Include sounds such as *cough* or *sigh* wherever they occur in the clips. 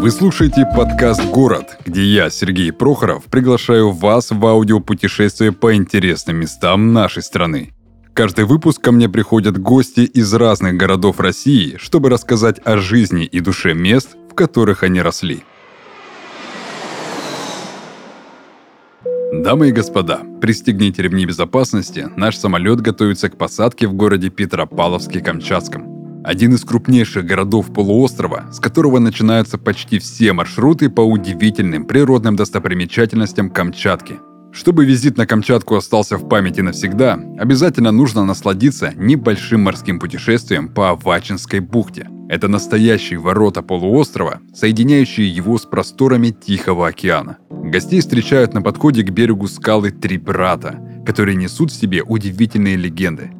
Вы слушаете подкаст «Город», где я, Сергей Прохоров, приглашаю вас в аудиопутешествие по интересным местам нашей страны. Каждый выпуск ко мне приходят гости из разных городов России, чтобы рассказать о жизни и душе мест, в которых они росли. Дамы и господа, пристегните ремни безопасности, наш самолет готовится к посадке в городе Петропавловске-Камчатском. Один из крупнейших городов полуострова, с которого начинаются почти все маршруты по удивительным природным достопримечательностям Камчатки. Чтобы визит на Камчатку остался в памяти навсегда, обязательно нужно насладиться небольшим морским путешествием по Авачинской бухте. Это настоящие ворота полуострова, соединяющие его с просторами Тихого океана. Гостей встречают на подходе к берегу скалы Три Брата, которые несут в себе удивительные легенды.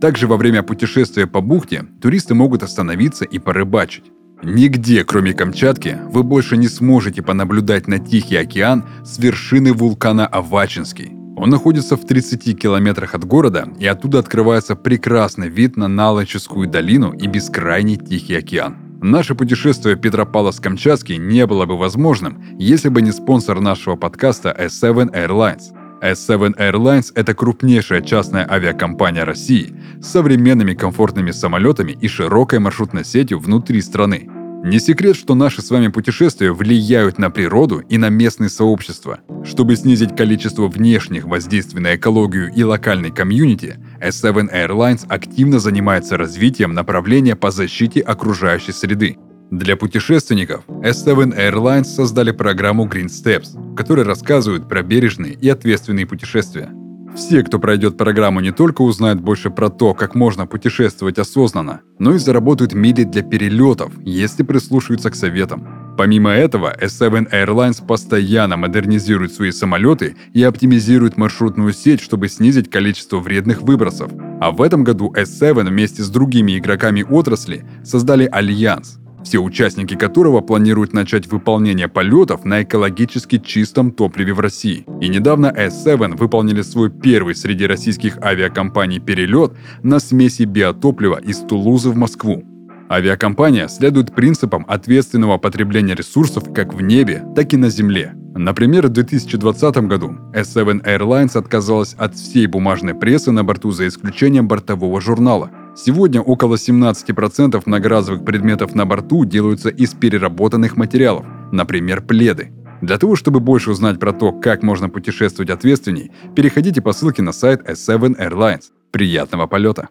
Также во время путешествия по бухте туристы могут остановиться и порыбачить. Нигде, кроме Камчатки, вы больше не сможете понаблюдать на Тихий океан с вершины вулкана Авачинский. Он находится в 30 километрах от города, и оттуда открывается прекрасный вид на Налоческую долину и бескрайний Тихий океан. Наше путешествие Петропавловск-Камчатский не было бы возможным, если бы не спонсор нашего подкаста S7 Airlines. S7 Airlines – это крупнейшая частная авиакомпания России с современными комфортными самолетами и широкой маршрутной сетью внутри страны. Не секрет, что наши с вами путешествия влияют на природу и на местные сообщества. Чтобы снизить количество внешних воздействий на экологию и локальный комьюнити, S7 Airlines активно занимается развитием направления по защите окружающей среды. Для путешественников S7 Airlines создали программу Green Steps, в которой рассказывают про бережные и ответственные путешествия. Все, кто пройдет программу, не только узнают больше про то, как можно путешествовать осознанно, но и заработают мили для перелетов, если прислушаются к советам. Помимо этого, S7 Airlines постоянно модернизирует свои самолеты и оптимизирует маршрутную сеть, чтобы снизить количество вредных выбросов. А в этом году S7 вместе с другими игроками отрасли создали альянс, все участники которого планируют начать выполнение полетов на экологически чистом топливе в России. И недавно S7 выполнили свой первый среди российских авиакомпаний перелет на смеси биотоплива из Тулузы в Москву. Авиакомпания следует принципам ответственного потребления ресурсов как в небе, так и на земле. Например, в 2020 году S7 Airlines отказалась от всей бумажной прессы на борту за исключением бортового журнала – Сегодня около 17% многоразовых предметов на борту делаются из переработанных материалов, например, пледы. Для того, чтобы больше узнать про то, как можно путешествовать ответственней, переходите по ссылке на сайт S7 Airlines. Приятного полета!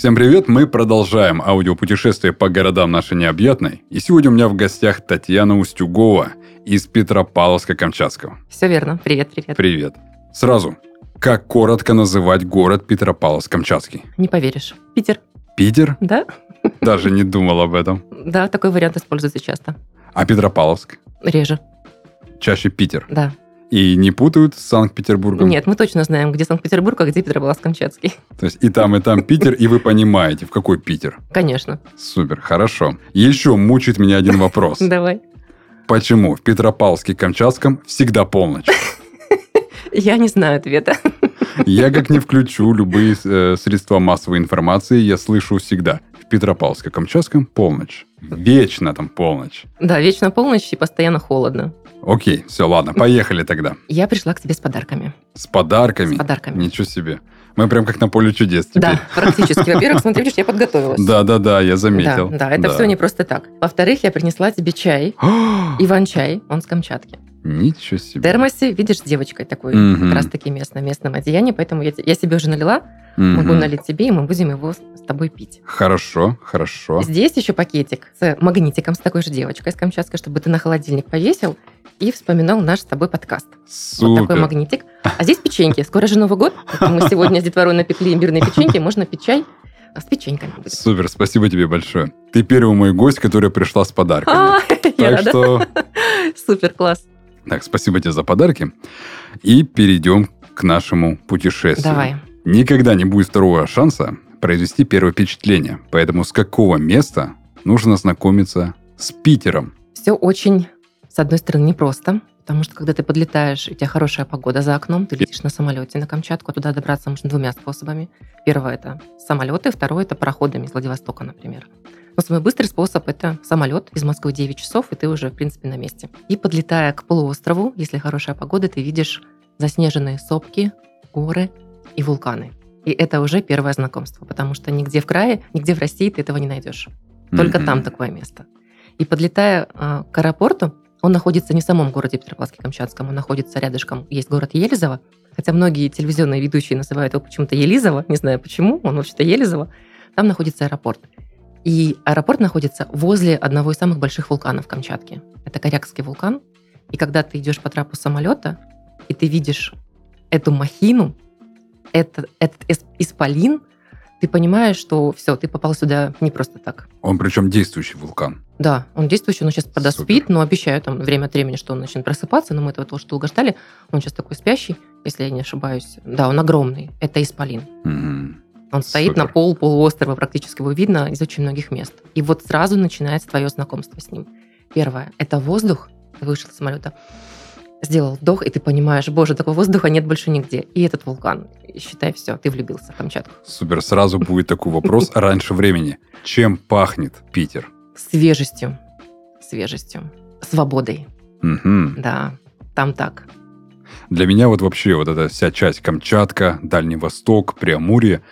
Всем привет, мы продолжаем аудиопутешествие по городам нашей необъятной. И сегодня у меня в гостях Татьяна Устюгова из Петропавловска-Камчатского. Все верно. Привет, привет. Привет. Сразу, как коротко называть город Петропавловск-Камчатский? Не поверишь. Питер. Питер? Да. Даже не думал об этом. Да, такой вариант используется часто. А Петропавловск? Реже. Чаще Питер? Да. И не путают с Санкт-Петербургом? Нет, мы точно знаем, где Санкт-Петербург, а где Петропавловск-Камчатский. То есть и там, и там Питер, и вы понимаете, в какой Питер? Конечно. Супер, хорошо. Еще мучает меня один вопрос. *laughs* Давай. Почему в Петропавловске-Камчатском всегда полночь? *laughs* Я не знаю ответа. *laughs* Я как не включу любые э, средства массовой информации, я слышу всегда. В Петропавловске-Камчатском полночь. Вечно там полночь. Да, вечно полночь и постоянно холодно. Окей, все, ладно, поехали тогда. Я пришла к тебе с подарками. С подарками? С подарками. Ничего себе. Мы прям как на поле чудес теперь. Да, практически. Во-первых, смотри, видишь, я подготовилась. Да, да, да, я заметил. Да, да, это все не просто так. Во-вторых, я принесла тебе чай. *gasps* Иван-чай, он с Камчатки. Ничего себе. В термосе, видишь, с девочкой такой, Мгм. как раз таки местном, местном одеянии, поэтому я, я себе уже налила, могу Мгм. налить тебе, и мы будем его с с тобой пить. Хорошо, хорошо. Здесь еще пакетик с магнитиком, с такой же девочкой, с Камчатской, чтобы ты на холодильник повесил и вспоминал наш с тобой подкаст. Вот такой Супер. магнитик. А здесь печеньки. Скоро же Новый год. Мы *laughs* сегодня с детворой напекли имбирные печеньки. Можно пить чай с печеньками. будет. Супер, спасибо тебе большое. Ты первый мой гость, которая пришла с подарками. А, *laughs* я Так рада. что, *laughs* Супер, класс. так, спасибо тебе за подарки. И перейдем к нашему путешествию. Давай. Никогда не будет второго шанса произвести первое впечатление. Поэтому с какого места нужно знакомиться с Питером? Все очень, с одной стороны, непросто, Потому что когда ты подлетаешь, у тебя хорошая погода за окном, ты летишь на самолете на Камчатку, а туда добраться можно двумя способами. Первое – это самолеты, второе – это пароходами из Владивостока, например. Но самый быстрый способ – это самолет из Москвы 9 часов, и ты уже, в принципе, на месте. И подлетая к полуострову, если хорошая погода, ты видишь заснеженные сопки, горы и вулканы. И это уже первое знакомство, потому что нигде в крае, нигде в России ты этого не найдешь. Только mm-hmm. там такое место. И подлетая э, к аэропорту, он находится не в самом городе Петропавловске-Камчатском, он находится рядышком. Есть город Елизово, хотя многие телевизионные ведущие называют его почему-то Елизово, не знаю почему, он вообще-то Елизово. Там находится аэропорт. И аэропорт находится возле одного из самых больших вулканов Камчатки. Это Корякский вулкан. И когда ты идешь по трапу самолета, и ты видишь эту махину, этот, этот исполин, ты понимаешь, что все, ты попал сюда не просто так. Он причем действующий вулкан. Да, он действующий, он сейчас подоспит, Супер. но обещаю там время от времени, что он начнет просыпаться, но мы этого тоже долго ждали. Он сейчас такой спящий, если я не ошибаюсь. Да, он огромный. Это исполин. Mm-hmm. Он стоит Супер. на пол полуострова, практически его видно из очень многих мест. И вот сразу начинается твое знакомство с ним. Первое – это воздух. Ты вышел из самолета, сделал вдох, и ты понимаешь, боже, такого воздуха нет больше нигде. И этот вулкан. И считай, все, ты влюбился в Камчатку. Супер, сразу будет такой вопрос *laughs* раньше времени. Чем пахнет Питер? Свежестью. Свежестью. Свободой. Угу. Да, там так. Для меня вот вообще вот эта вся часть Камчатка, Дальний Восток, Преамурье,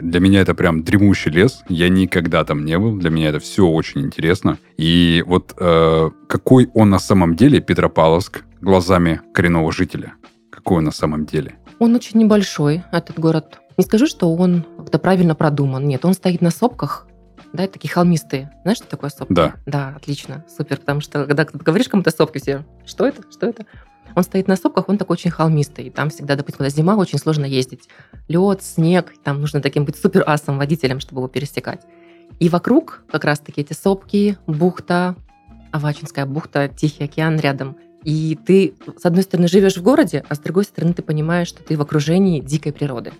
для меня это прям дремущий лес. Я никогда там не был. Для меня это все очень интересно. И вот э, какой он на самом деле, Петропавловск, глазами коренного жителя? Какой он на самом деле? Он очень небольшой, этот город. Не скажу, что он как-то правильно продуман. Нет, он стоит на сопках, да, такие холмистые. Знаешь, что такое сопки? Да. Да, отлично, супер, потому что когда ты говоришь кому-то сопки, все, что это, что это? Он стоит на сопках, он такой очень холмистый. И там всегда, допустим, когда зима, очень сложно ездить. Лед, снег, там нужно таким быть супер асом водителем, чтобы его пересекать. И вокруг как раз-таки эти сопки, бухта, Авачинская бухта, Тихий океан рядом. И ты, с одной стороны, живешь в городе, а с другой стороны, ты понимаешь, что ты в окружении дикой природы.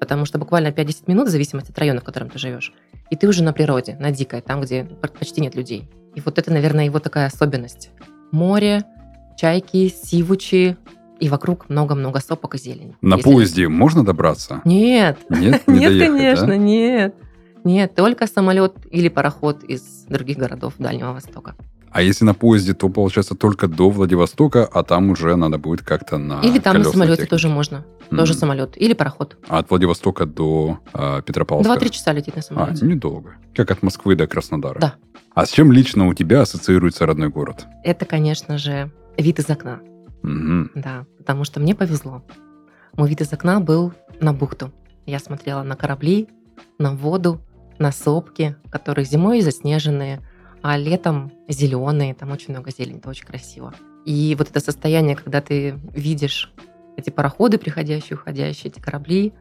Потому что буквально 5-10 минут, в зависимости от района, в котором ты живешь, и ты уже на природе, на дикой, там, где почти нет людей. И вот это, наверное, его такая особенность. Море, чайки, сивучи, и вокруг много-много сопок и зелени. На Если... поезде можно добраться? Нет. Нет, *laughs* не нет, доехать, конечно, да? нет. Нет, только самолет или пароход из других городов Дальнего Востока. А если на поезде, то получается только до Владивостока, а там уже надо будет как-то на Или там на самолете технике. тоже можно. Mm. Тоже самолет. Или пароход. А от Владивостока до э, Петропавловска? Два-три часа летит на самолете. А, недолго. Как от Москвы до Краснодара. Да. А с чем лично у тебя ассоциируется родной город? Это, конечно же, вид из окна. Угу. Да, потому что мне повезло. Мой вид из окна был на бухту. Я смотрела на корабли, на воду, на сопки, которые зимой заснеженные, а летом зеленые, там очень много зелени, это очень красиво. И вот это состояние, когда ты видишь эти пароходы, приходящие, уходящие, эти корабли,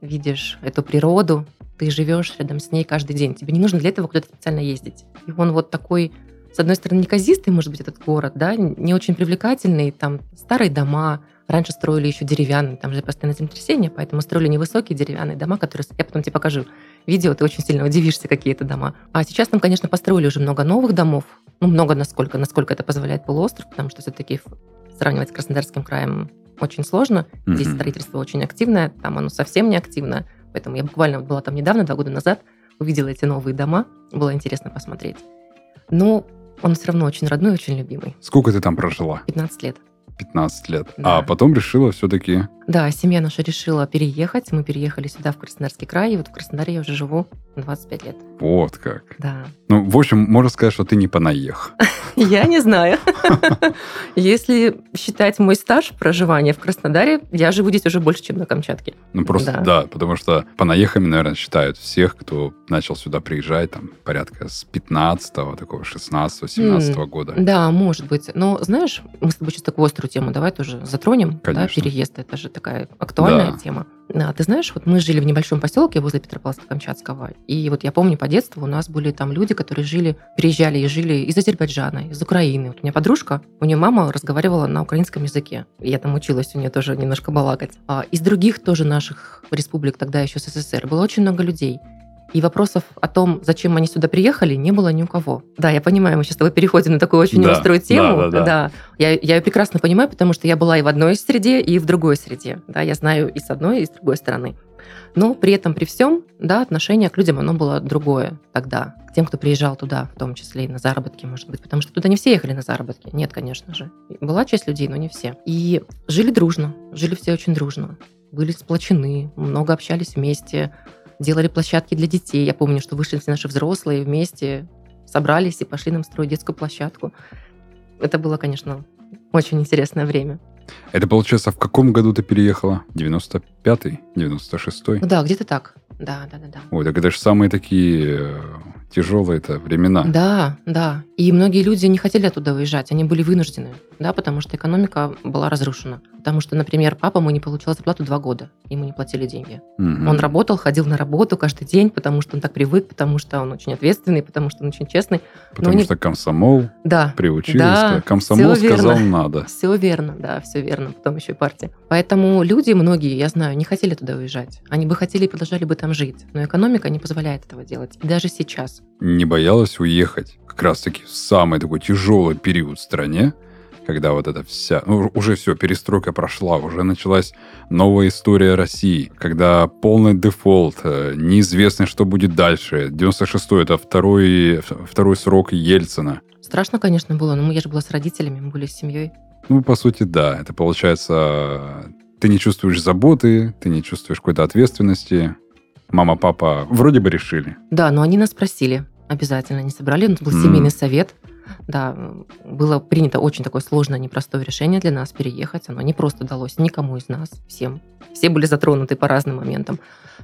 видишь эту природу, ты живешь рядом с ней каждый день. Тебе не нужно для этого куда-то специально ездить. И он вот такой, с одной стороны, неказистый, может быть, этот город, да, не очень привлекательный, там старые дома, Раньше строили еще деревянные, там же постоянно землетрясение, поэтому строили невысокие деревянные дома, которые... Я потом тебе покажу видео, ты очень сильно удивишься, какие это дома. А сейчас там, конечно, построили уже много новых домов. Ну, много насколько, насколько это позволяет полуостров, потому что все-таки сравнивать с Краснодарским краем очень сложно. Mm-hmm. Здесь строительство очень активное, там оно совсем не активное. Поэтому я буквально была там недавно, два года назад, увидела эти новые дома. Было интересно посмотреть. Но он все равно очень родной, очень любимый. Сколько ты там прожила? 15 лет. 15 лет. Да. А потом решила все-таки... Да, семья наша решила переехать. Мы переехали сюда, в Краснодарский край. И вот в Краснодаре я уже живу 25 лет. Вот как. Да. Ну, в общем, можно сказать, что ты не понаех. *laughs* Я не знаю. *laughs* Если считать мой стаж проживания в Краснодаре, я живу здесь уже больше, чем на Камчатке. Ну, просто, да, потому что понаехами, наверное, считают всех, кто начал сюда приезжать, там, порядка с 15-го, такого 16-17 года. Да, может быть. Но, знаешь, мы с тобой сейчас такую острую тему давай тоже затронем. Да, переезд, это же такая актуальная тема. А, ты знаешь, вот мы жили в небольшом поселке возле Петропавловска-Камчатского, и вот я помню по детству у нас были там люди, которые жили, приезжали и жили из Азербайджана, из Украины. Вот у меня подружка, у нее мама разговаривала на украинском языке. Я там училась у нее тоже немножко балакать. А из других тоже наших республик тогда еще СССР было очень много людей. И вопросов о том, зачем они сюда приехали, не было ни у кого. Да, я понимаю, мы сейчас с тобой переходим на такую очень Да, острую тему. да, да, да. Я, я ее прекрасно понимаю, потому что я была и в одной среде, и в другой среде. Да, я знаю и с одной, и с другой стороны. Но при этом, при всем, да, отношение к людям, оно было другое тогда. К тем, кто приезжал туда, в том числе и на заработки, может быть. Потому что туда не все ехали на заработки. Нет, конечно же. Была часть людей, но не все. И жили дружно. Жили все очень дружно. Были сплочены, много общались вместе, делали площадки для детей. Я помню, что вышли все наши взрослые вместе, собрались и пошли нам строить детскую площадку. Это было, конечно, очень интересное время. Это, получается, в каком году ты переехала? 95-й? 96-й? Ну да, где-то так. Да, да, да, да. Ой, так это же самые такие э, тяжелые это времена. Да, да. И многие люди не хотели оттуда уезжать, они были вынуждены, да, потому что экономика была разрушена. Потому что, например, папа мой не получал зарплату два года, ему не платили деньги. Мгм. Он работал, ходил на работу каждый день, потому что он так привык, потому что он очень ответственный, потому что он очень честный. Потому не- что комсомол Да, приучили. Да, комсомол всё верно. сказал надо. все верно, да, все верно. Потом еще и партия. Поэтому люди, многие, я знаю, не хотели туда уезжать. Они бы хотели и продолжали бы там жить. Но экономика не позволяет этого делать. И даже сейчас. Не боялась уехать как раз-таки в самый такой тяжелый период в стране, когда вот эта вся... Ну, уже все, перестройка прошла, уже началась новая история России, когда полный дефолт, э, неизвестно, что будет дальше. 96-й — это второй, второй срок Ельцина. Страшно, конечно, было, но мы- я же была с родителями, мы были с семьей. Ну, по сути, да. Это получается, ты не чувствуешь заботы, ты не чувствуешь какой-то ответственности. Мама, папа вроде бы решили. Да, но они нас спросили обязательно. Они собрали, у нас был М. семейный совет. Да, было принято очень такое сложное, непростое решение для нас переехать. Оно не просто далось никому из нас, всем. Все были затронуты по разным моментам.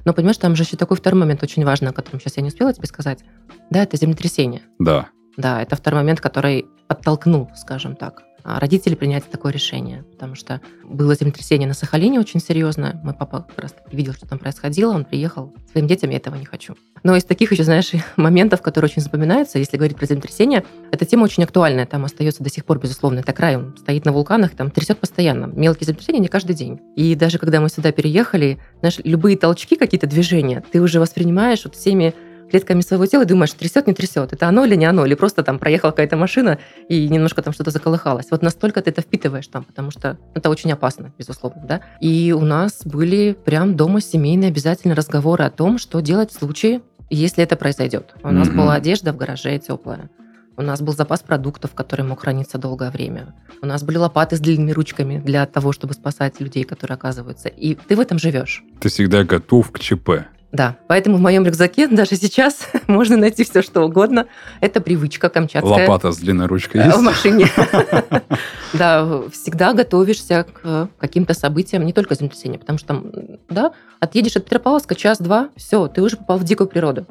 Но, понимаешь, там же еще такой второй момент очень важный, о котором сейчас я не успела тебе сказать. Да, это землетрясение. Да. Да, это второй момент, который подтолкнул, скажем так, родителей принять такое решение. Потому что было землетрясение на Сахалине очень серьезное. Мой папа как раз видел, что там происходило. Он приехал. Своим детям я этого не хочу. Но из таких еще, знаешь, *laughs* моментов, которые очень запоминаются, если говорить про землетрясение, эта тема очень актуальная. Там остается до сих пор, безусловно. Это край, он стоит на вулканах, там трясет постоянно. Мелкие землетрясения не каждый день. И даже когда мы сюда переехали, знаешь, любые толчки, какие-то движения, ты уже воспринимаешь вот всеми клетками своего тела и думаешь, трясет, не трясет, это оно или не оно, или просто там проехала какая-то машина и немножко там что-то заколыхалось. Вот настолько ты это впитываешь там, потому что это очень опасно, безусловно, да. И у нас были прям дома семейные обязательно разговоры о том, что делать в случае, если это произойдет. У нас Мгм. была одежда в гараже теплая. У нас был запас продуктов, который мог храниться долгое время. У нас были лопаты с длинными ручками для того, чтобы спасать людей, которые оказываются. И ты в этом живешь. Ты всегда готов к ЧП. Да, поэтому в моем рюкзаке *laughs* даже сейчас *laughs* можно найти все, что угодно. Это привычка камчатская. Лопата с длинной ручкой Э, есть? В машине. *laughs* Да, всегда готовишься к каким-то событиям, не только землетрясения, потому что там, да, отъедешь от Петропавловска час-два, все, ты уже попал в дикую природу.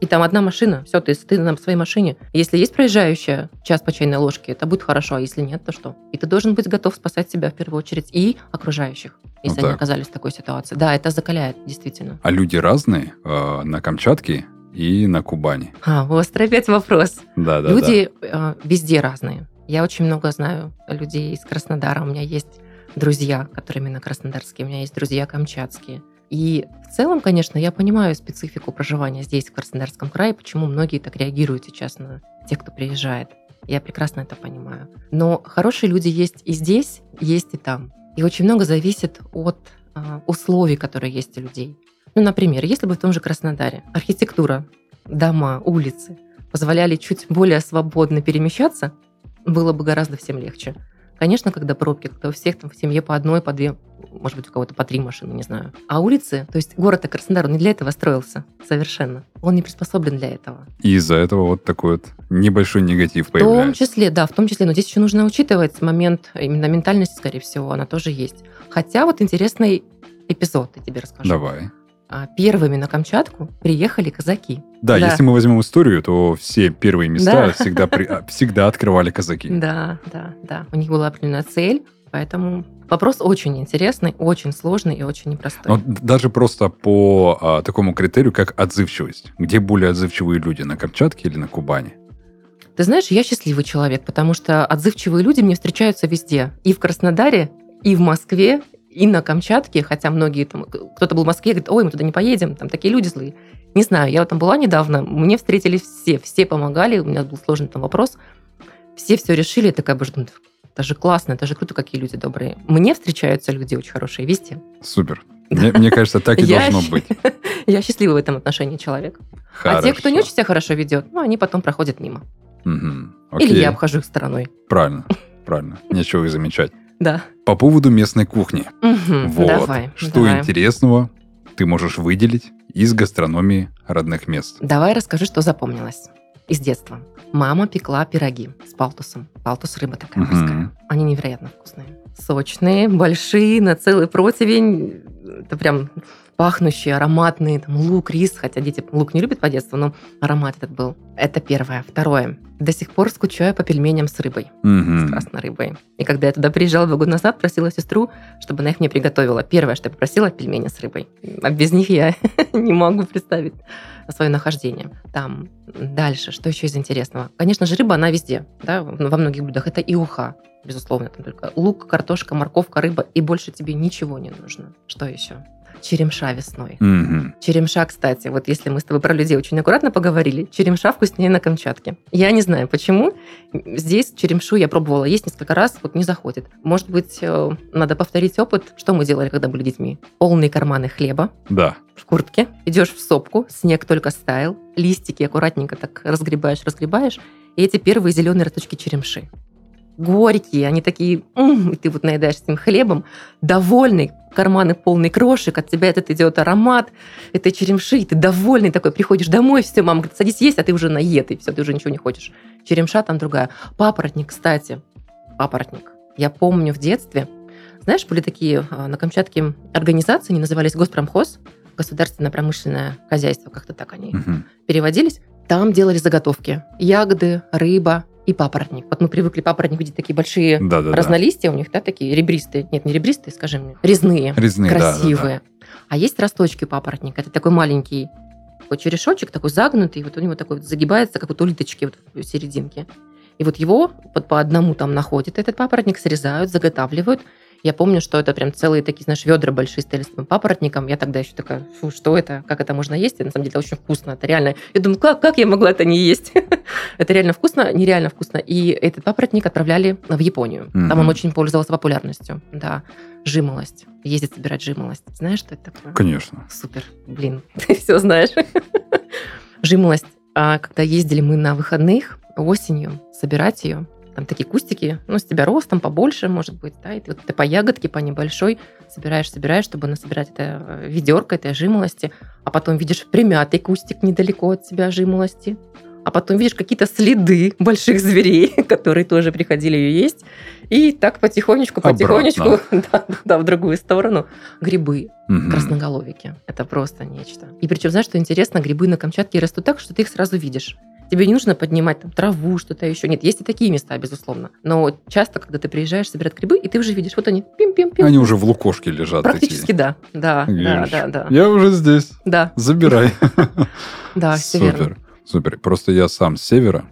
И там одна машина, все, ты, ты на своей машине. Если есть проезжающая час по чайной ложке, это будет хорошо, а если нет, то что? И ты должен быть готов спасать себя в первую очередь и окружающих, если Вот они так. оказались в такой ситуации. Да, это закаляет, действительно. А люди разные э, на Камчатке и на Кубани. А, острый опять вопрос. Да, да, Люди э, везде разные. Я очень много знаю людей из Краснодара. У меня есть друзья, которые именно краснодарские. У меня есть друзья камчатские. И в целом, конечно, я понимаю специфику проживания здесь, в Краснодарском крае, почему многие так реагируют сейчас на тех, кто приезжает. Я прекрасно это понимаю. Но хорошие люди есть и здесь, есть и там. И очень много зависит от а, условий, которые есть у людей. Ну, например, если бы в том же Краснодаре архитектура, дома, улицы позволяли чуть более свободно перемещаться, было бы гораздо всем легче. Конечно, когда пробки, когда у всех там в семье по одной, по две, может быть, у кого-то по три машины, не знаю. А улицы, то есть город Краснодар, он не для этого строился совершенно. Он не приспособлен для этого. И из-за этого вот такой вот небольшой негатив В том появляется. числе, да, в том числе. Но здесь еще нужно учитывать момент именно ментальности, скорее всего, она тоже есть. Хотя вот интересный эпизод я тебе расскажу. Давай. А, Первыми на Камчатку приехали казаки. Да, Да. если мы возьмем историю, то все первые места Да. всегда, при- а, всегда открывали казаки. *laughs* Да, да, да. У них была определенная цель, поэтому вопрос очень интересный, очень сложный и очень непростой. Но даже просто по а, такому критерию, как отзывчивость. Где более отзывчивые люди, на Камчатке или на Кубани? Ты знаешь, я счастливый человек, потому что отзывчивые люди мне встречаются везде. И в Краснодаре, и в Москве, и на Камчатке, хотя многие там, кто-то был в Москве, говорит, ой, мы туда не поедем, там такие люди злые. Не знаю, я вот там была недавно, мне встретили все, все помогали, у меня был сложный там вопрос, все все решили, я такая, боже, это же классно, это же круто, какие люди добрые. Мне встречаются люди очень хорошие везде. Супер. Мне, мне кажется, так и *laughs* должно быть. *laughs* Я счастливый в этом отношении человек. А те, кто не очень себя хорошо ведет, ну, они потом проходят мимо. Или я обхожу их стороной. Правильно, *laughs* правильно. Нечего их замечать. Да. По поводу местной кухни. Вот. Давай. Что интересного ты можешь выделить из гастрономии родных мест? Давай расскажи, что запомнилось из детства. Мама пекла пироги с палтусом. Палтус рыба такая морская. Они невероятно вкусные. Сочные, большие, на целый противень. Это прям пахнущие, ароматные. Там лук, рис. Хотя дети лук не любят по детству, но аромат этот был. Это первое. Второе. До сих пор скучаю по пельменям с рыбой. С Мгм. красной рыбой. И когда я туда приезжала два года назад, просила сестру, чтобы она их мне приготовила. Первое, что я попросила, пельмени с рыбой. А без них я *laughs* не могу представить свое нахождение. Там дальше, что еще из интересного? Конечно же, рыба, она везде, да, во многих блюдах. Это и уха, безусловно, там только лук, картошка, морковка, рыба, и больше тебе ничего не нужно. Что еще? Черемша весной. Мгм. Черемша, кстати, вот если мы с тобой про людей очень аккуратно поговорили, черемша вкуснее на Камчатке. Я не знаю, почему. Здесь черемшу я пробовала есть несколько раз, вот не заходит. Может быть, э, надо повторить опыт, что мы делали, когда были детьми. Полные карманы хлеба Да. в куртке, идешь в сопку, снег только стаял, листики аккуратненько так разгребаешь, разгребаешь, и эти первые зеленые росточки черемши. Горькие, они такие, и ты вот наедаешься этим хлебом, довольный, карманы полный крошек, от тебя этот идет аромат этой черемши, и ты довольный такой, приходишь домой, все, мама говорит, садись есть, а ты уже наед, и все, ты уже ничего не хочешь. Черемша там другая. Папоротник, кстати, папоротник. Я помню в детстве, знаешь, были такие а, на Камчатке организации, они назывались Госпромхоз, государственное промышленное хозяйство, как-то так они Мгм. переводились. Там делали заготовки. Ягоды, рыба и папоротник. Вот мы привыкли папоротник видеть такие большие Да-да-да. разнолистия у них, да, такие ребристые. Нет, не ребристые, скажи мне, резные, Резные, да, да, да. красивые. А есть росточки папоротника. Это такой маленький такой черешочек, такой загнутый, вот у него такой вот загибается, как вот улиточки вот в серединке. И вот его вот по одному там находят этот папоротник, срезают, заготавливают. Я помню, что это прям целые такие, знаешь, ведра большие стояли с этим папоротником. Я тогда еще такая, фу, что это? Как это можно есть? И на самом деле это очень вкусно. Это реально... Я думаю, как, как я могла это не есть? *laughs* это реально вкусно, нереально вкусно. И этот папоротник отправляли в Японию. Там он очень пользовался популярностью. Да, жимолость. Ездить собирать жимолость. Знаешь, что это такое? Конечно. Супер, блин, *laughs* ты все знаешь. *laughs* Жимолость. А когда ездили мы на выходных осенью собирать ее, там такие кустики, ну, с тебя ростом побольше, может быть, да, и ты, вот ты по ягодке, по небольшой собираешь, собираешь, чтобы насобирать это э, ведерко этой жимолости, а потом видишь примятый кустик недалеко от себя жимолости, а потом видишь какие-то следы больших зверей, *laughs* которые тоже приходили ее есть, и так потихонечку, потихонечку, *laughs* да, да, в другую сторону, грибы, Мгм. красноголовики. Это просто нечто. И причем, знаешь, что интересно, грибы на Камчатке растут так, что ты их сразу видишь. Тебе не нужно поднимать там траву, что-то еще. Нет, есть и такие места, безусловно. Но часто, когда ты приезжаешь собирать грибы, и ты уже видишь, вот они, пим-пим-пим. Они уже в лукошке лежат. Практически да. Да, да, Видишь? да, да. Я уже здесь. Да, Забирай. *laughs* *laughs* да, все верно. Супер. Супер. Просто я сам с севера.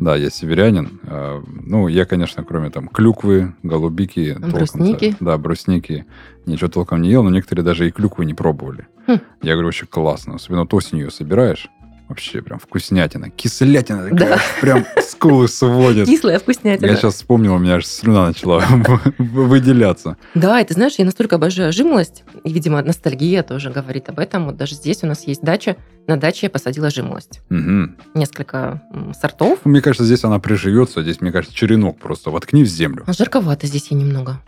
Да, я северянин. А, Ну, я, конечно, кроме там клюквы, голубики, Брусники. да, брусники, ничего толком не ел, но некоторые даже и клюквы не пробовали. Хм. Я говорю, очень классно. Особенно вот осенью ее собираешь. Вообще прям вкуснятина. Кислятина такая, Да. прям скулы сводит. Кислая вкуснятина. Я сейчас вспомнил, у меня аж слюна начала *laughs* выделяться. Да, и ты знаешь, я настолько обожаю жимолость, и, видимо, ностальгия тоже говорит об этом. Вот даже здесь у нас есть дача, на даче я посадила жимолость. Мгм. Несколько сортов. Мне кажется, здесь она приживется. Здесь, мне кажется, черенок просто воткни в землю. А жарковато здесь ей немного.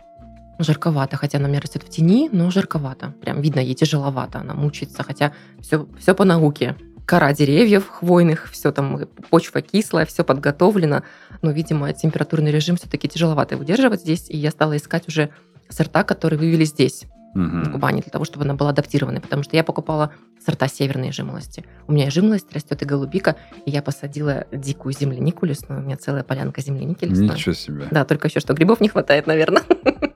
Жарковато, хотя она у меня растет в тени, но жарковато. Прям видно, ей тяжеловато, она мучается, хотя все, все по науке. Кора деревьев хвойных, все там, почва кислая, все подготовлено. Но, видимо, температурный режим все-таки тяжеловато выдерживать здесь, и я стала искать уже сорта, которые вывели здесь, на Мгм. Кубани, для того, чтобы она была адаптированной, потому что я покупала сорта северной жимолости. У меня и жимолость растет, и голубика, и я посадила дикую землянику лесную, у меня целая полянка земляники лесной. Ничего себе. Да, только еще что, грибов не хватает, наверное. *laughs*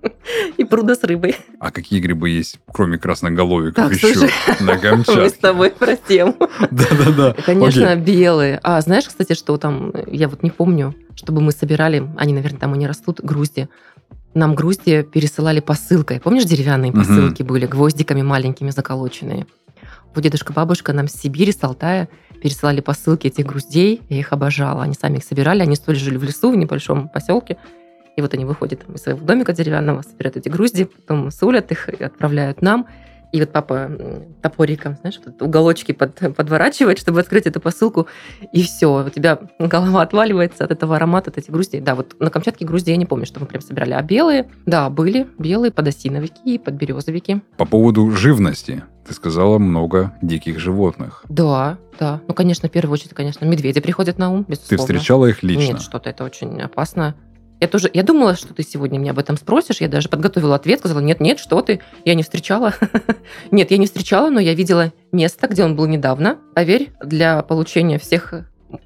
Пруда с рыбой. А какие грибы есть, кроме красноголовиков, Так, еще слушай, *laughs* на Мы с Камчатке? тобой про тему. Да-да-да. *laughs* Конечно, Окей. белые. А знаешь, кстати, что там, я вот не помню, чтобы мы собирали, они, наверное, там и не растут, грузди. нам грузди пересылали посылкой. Помнишь, деревянные посылки были, гвоздиками маленькими заколоченные? Вот дедушка, бабушка нам с Сибири, с Алтая пересылали посылки этих груздей. Я их обожала. Они сами их собирали. Они столь жили в лесу, в небольшом поселке. И вот они выходят из своего домика деревянного, собирают эти грузди, потом сулят их и отправляют нам. И вот папа топориком, знаешь, вот уголочки под- подворачивает, чтобы открыть эту посылку. И все, у тебя голова отваливается от этого аромата, от этих груздей. Да, вот на Камчатке грузди я не помню, что мы прям собирали. А белые, да, были белые подосиновики и подберезовики. По поводу живности. Ты сказала много диких животных. Да, да. Ну, конечно, в первую очередь, конечно, медведи приходят на ум, Ты безусловно. встречала их лично? Нет, что-то это очень опасно. Я тоже, я думала, что ты сегодня меня об этом спросишь. Я даже подготовила ответ, сказала, нет, нет, что ты, я не встречала. *laughs* Нет, я не встречала, но я видела место, где он был недавно. Поверь, для получения всех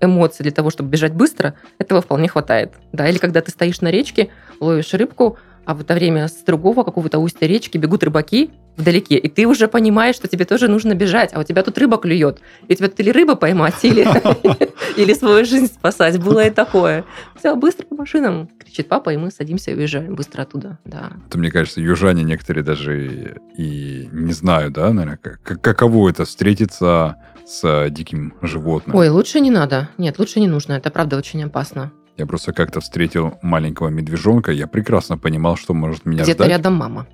эмоций, для того, чтобы бежать быстро, этого вполне хватает. Да, или когда ты стоишь на речке, ловишь рыбку, а в это время с другого какого-то устья речки бегут рыбаки вдалеке, и ты уже понимаешь, что тебе тоже нужно бежать, а у тебя тут рыба клюет. И у тебя тут или рыба поймать, или, *laughs* или свою жизнь спасать. Было и такое. Все, быстро по машинам, кричит папа, и мы садимся и уезжаем быстро оттуда. Да. Это, мне кажется, южане некоторые даже и не знают, да, наверное, как- каково это встретиться с диким животным. Ой, лучше не надо. Нет, лучше не нужно. Это правда очень опасно. Я просто как-то встретил маленького медвежонка, я прекрасно понимал, что может меня Где-то ждать. рядом мама.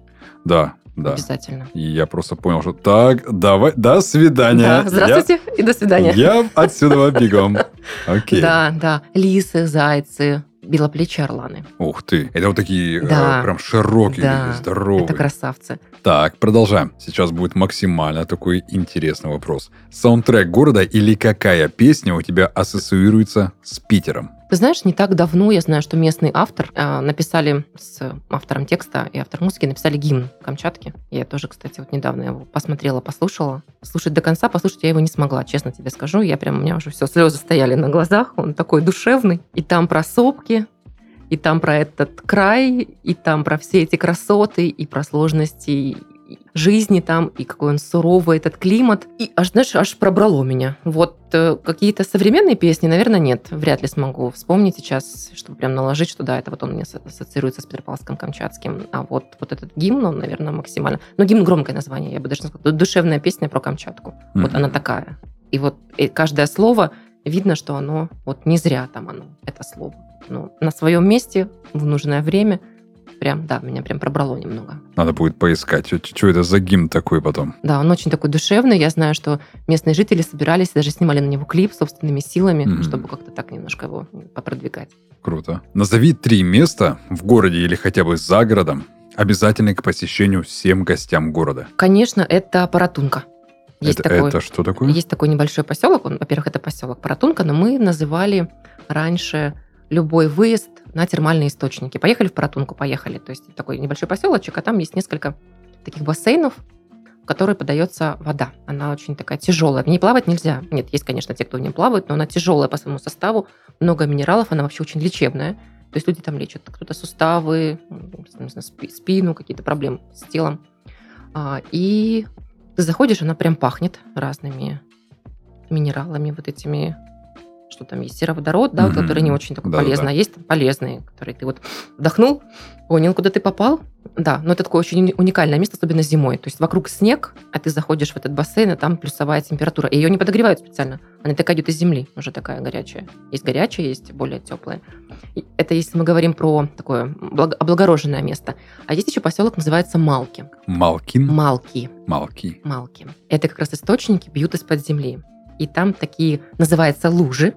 Да, да. Обязательно. И я просто понял, что так, давай, до свидания. Да, здравствуйте и до свидания. Я, я отсюда бегом. *laughs* Окей. Да, да. Лисы, зайцы, белоплечие орланы. Ух ты. Это вот такие э, Да. прям широкие, Да, такие, здоровые. Это красавцы. Так, продолжаем. Сейчас будет максимально такой интересный вопрос. Саундтрек города или какая песня у тебя ассоциируется с Питером? Ты знаешь, не так давно я знаю, что местный автор а, написали с автором текста и автором музыки написали гимн Камчатки. Я тоже, кстати, вот недавно его посмотрела, послушала. Слушать до конца, послушать я его не смогла, честно тебе скажу. Я прям, у меня уже все, слезы стояли на глазах. Он такой душевный. И там про сопки, и там про этот край, и там про все эти красоты, и про сложности жизни там, и какой он суровый, этот климат. И аж, знаешь, аж пробрало меня. Вот э, какие-то современные песни, наверное, нет. Вряд ли смогу вспомнить сейчас, чтобы прям наложить, что да, это вот он мне со- ассоциируется с Петропавловском Камчатским. А вот, вот этот гимн, он, наверное, максимально... Ну, гимн громкое название, я бы даже сказала. Душевная песня про Камчатку. Вот Мгм. она такая. И вот и каждое слово видно, что оно вот не зря там оно, это слово. Ну, на своем месте, в нужное время. Прям, да, меня прям пробрало немного. Надо будет поискать, что это за гимн такой потом. Да, он очень такой душевный. Я знаю, что местные жители собирались, даже снимали на него клип собственными силами, Мгм. чтобы как-то так немножко его попродвигать. Круто. Назови три места в городе или хотя бы за городом, обязательны к посещению всем гостям города. Конечно, это Паратунка. Есть это, такой, это что такое? есть такой небольшой поселок. Он, во-первых, это поселок Паратунка, но мы называли раньше любой выезд на термальные источники. Поехали в Паратунку, поехали. То есть такой небольшой поселочек, а там есть несколько таких бассейнов, в которые подается вода. Она очень такая тяжелая. В ней плавать нельзя. Нет, есть, конечно, те, кто в ней плавают, но она тяжелая по своему составу. Много минералов, она вообще очень лечебная. То есть люди там лечат кто-то суставы, спину, какие-то проблемы с телом. А, И ты заходишь, она прям пахнет разными минералами, вот этими, что там есть, сероводород, да, Мгм. который не очень такой Да-да-да. полезный, а есть там полезные, которые ты вот вдохнул, понял, куда ты попал, да, но это такое очень уни- уникальное место, особенно зимой, то есть вокруг снег, а ты заходишь в этот бассейн, и там плюсовая температура, и ее не подогревают специально, она такая идет из земли, уже такая горячая, есть горячая, есть более теплая. И Это если мы говорим про такое благ- облагороженное место, а есть еще поселок называется Малки, Малкин? Малки, Малки. Малки. Это как раз источники бьют из-под земли. И там такие, называется лужи,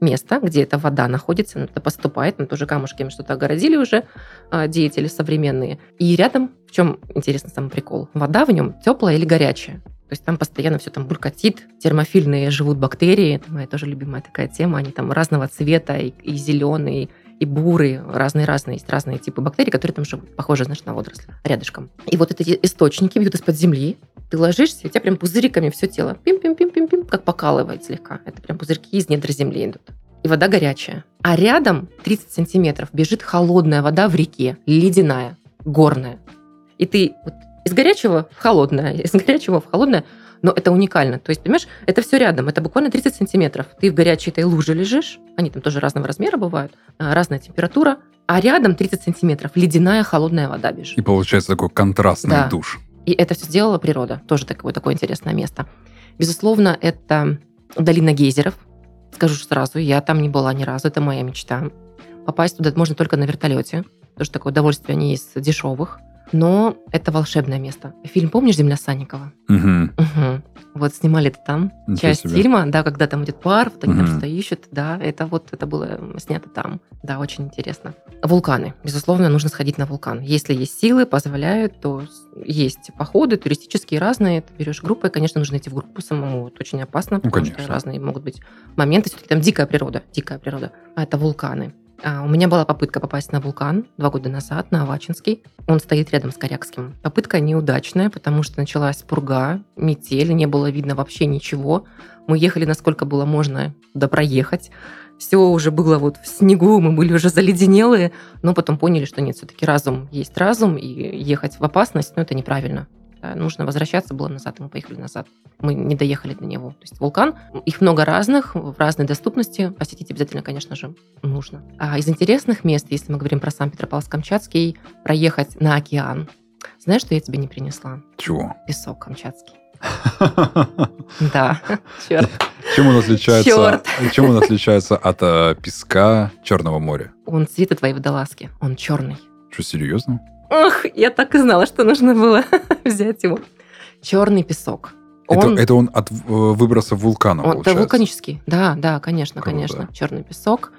место, где эта вода находится, это поступает, там тоже камушками что-то огородили уже а, деятели современные. И рядом, в чем интересно сам прикол, вода в нем теплая или горячая. То есть там постоянно все там булькатит, термофильные живут бактерии, это моя тоже любимая такая тема, они там разного цвета, и, и зеленые, и бурые, разные-разные, есть разные типы бактерий, которые там живут, похожи, значит, на водоросли, рядышком. И вот эти источники бьют из-под земли, ты ложишься, и у тебя прям пузыриками все тело, пим-пим-пим-пим-пим, как покалывает слегка. Это прям пузырьки из недр земли идут. И вода горячая. А рядом 30 сантиметров бежит холодная вода в реке, ледяная, горная. И ты вот из горячего в холодное, из горячего в холодное, Но это уникально. То есть, понимаешь, это все рядом. Это буквально 30 сантиметров. Ты в горячей этой луже лежишь. Они там тоже разного размера бывают. а, Разная температура. А рядом 30 сантиметров ледяная холодная вода бежит. И получается такой контрастный Да. душ. И это все сделала природа. Тоже такое, такое интересное место. Безусловно, это долина гейзеров. Скажу сразу, я там не была ни разу. Это моя мечта. Попасть туда можно только на вертолете. Тоже такое удовольствие не из дешевых. Но это волшебное место. Фильм помнишь «Земля Санникова»? Мгм. Мгм. Вот снимали это там. Ничего Часть себе. фильма, да, когда там идет пар, вот они там Мгм. что-то ищут, да, это вот это было снято там. Да, очень интересно. Вулканы. Безусловно, нужно сходить на вулкан. Если есть силы, позволяют, то есть походы туристические разные. Ты берешь группы, конечно, нужно идти в группу самому. Это очень опасно, потому что конечно. разные могут быть моменты. Все-таки там дикая природа, дикая природа. А это вулканы. А, У меня была попытка попасть на вулкан два года назад, на Авачинский. Он стоит рядом с Корякским. Попытка неудачная, потому что началась пурга, метель, не было видно вообще ничего. Мы ехали, насколько было можно туда проехать. Все уже было вот в снегу, мы были уже заледенелые, но потом поняли, что нет, все-таки разум есть разум, и ехать в опасность, ну, это неправильно. Да, нужно возвращаться было назад, и мы поехали назад. Мы не доехали до него. То есть вулкан, их много разных, в разной доступности. Посетить обязательно, конечно же, нужно. А из интересных мест, если мы говорим про Санкт-Петропавловск-Камчатский, проехать на океан. Знаешь, что я тебе не принесла? Чего? Песок камчатский. *laughs* Да, черт. Чем он отличается? Чёрт. Чем он отличается от э, песка Черного моря? Он цвета твоей водолазки. Он черный. Что, серьезно? Ох, я так и знала, что нужно было *laughs* взять его. Черный песок. Это, Он, это он от э, выброса вулкана, он- это получается? вулканический. Да, да, конечно, Круто. конечно. Черный песок.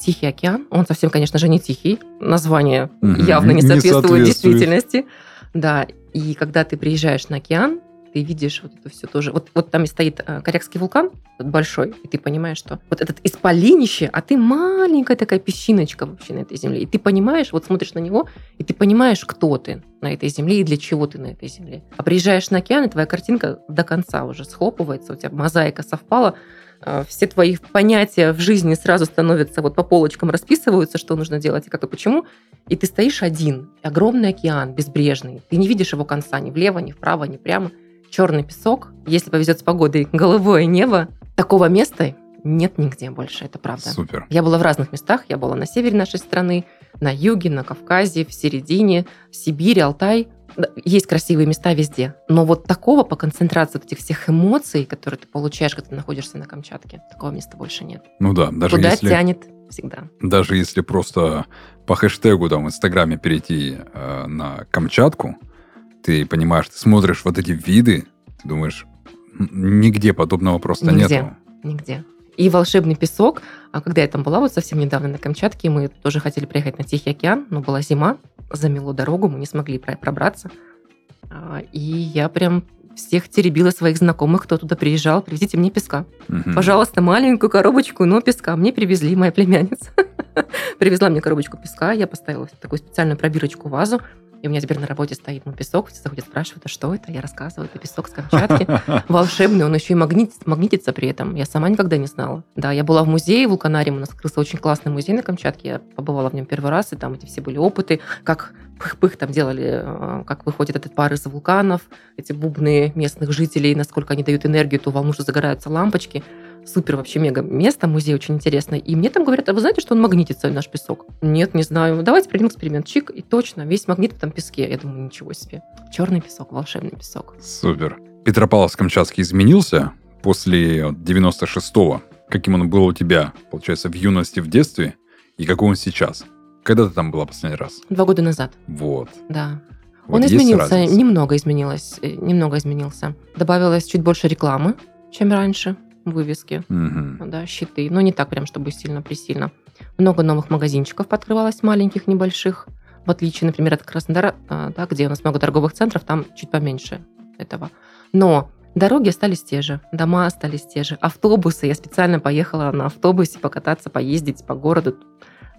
Тихий океан. Он совсем, конечно же, не тихий. Название Мгм. явно не Не соответствует соответствует. действительности. Да, и когда ты приезжаешь на океан, ты видишь вот это все тоже. Вот, вот там и стоит э, Корякский вулкан, большой, и ты понимаешь, что вот этот исполинище, а ты маленькая такая песчиночка вообще на этой земле. И ты понимаешь, вот смотришь на него, и ты понимаешь, кто ты на этой земле и для чего ты на этой земле. А приезжаешь на океан, и твоя картинка до конца уже схлопывается, у тебя мозаика совпала, э, все твои понятия в жизни сразу становятся, вот по полочкам расписываются, что нужно делать и как и почему, и ты стоишь один, огромный океан, безбрежный, ты не видишь его конца ни влево, ни вправо, ни прямо, черный песок, если повезет с погодой, *laughs* голубое небо, такого места нет нигде больше, это правда. Супер. Я была в разных местах. Я была на севере нашей страны, на юге, на Кавказе, в середине, Сибири, Алтай. Есть красивые места везде. Но вот такого по концентрации вот этих всех эмоций, которые ты получаешь, когда ты находишься на Камчатке, такого места больше нет. Ну да, даже Куда если, тянет всегда. даже если просто по хэштегу там в Инстаграме перейти э, на Камчатку, ты понимаешь, ты смотришь вот эти виды, ты думаешь, «М, нигде подобного просто Нигде. нету. Нигде. И волшебный песок. А когда я там была вот совсем недавно на Камчатке, мы тоже хотели приехать на Тихий океан, но была зима, замело дорогу, мы не смогли про- пробраться. А, И я прям всех теребила своих знакомых, кто туда приезжал, привезите мне песка. Мгм. Пожалуйста, маленькую коробочку, но песка. Мне привезли, моя племянница. *laughs* Привезла мне коробочку песка, я поставила такую специальную пробирочку вазу. И у меня теперь на работе стоит мой песок. Все заходят, спрашивают, а что это? Я рассказываю, это песок с Камчатки. *laughs* Волшебный, он еще и магнит, магнитится при этом. Я сама никогда не знала. Да, я была в музее вулканариум, у нас открылся очень классный музей на Камчатке. Я побывала в нем первый раз, и там эти все были опыты, как пых-пых там делали, э, как выходит этот пар из вулканов, эти бубны местных жителей, насколько они дают энергию, ту волну, что загораются лампочки. Супер вообще мега место, музей очень интересный. И мне там говорят, а вы знаете, что он магнитится, наш песок? Нет, не знаю. Давайте проведем эксперимент. Чик, и точно, весь магнит в этом песке. Я думаю, ничего себе. Черный песок, волшебный песок. Супер. Петропавловск-Камчатский изменился после 96-го. Каким он был у тебя, получается, в юности, в детстве, и какой он сейчас? Когда ты там была последний раз? Два года назад, Вот. да. Вот Он изменился, разница? немного изменилось, э, немного изменился. Добавилось чуть больше рекламы, чем раньше, вывески, Мгм. да, щиты, но не так прям, чтобы сильно-пресильно. Много новых магазинчиков подкрывалось, маленьких, небольших, в отличие, например, от Краснодара, а, да, где у нас много торговых центров, там чуть поменьше этого. Но дороги остались те же, дома остались те же, автобусы, я специально поехала на автобусе покататься, поездить по городу,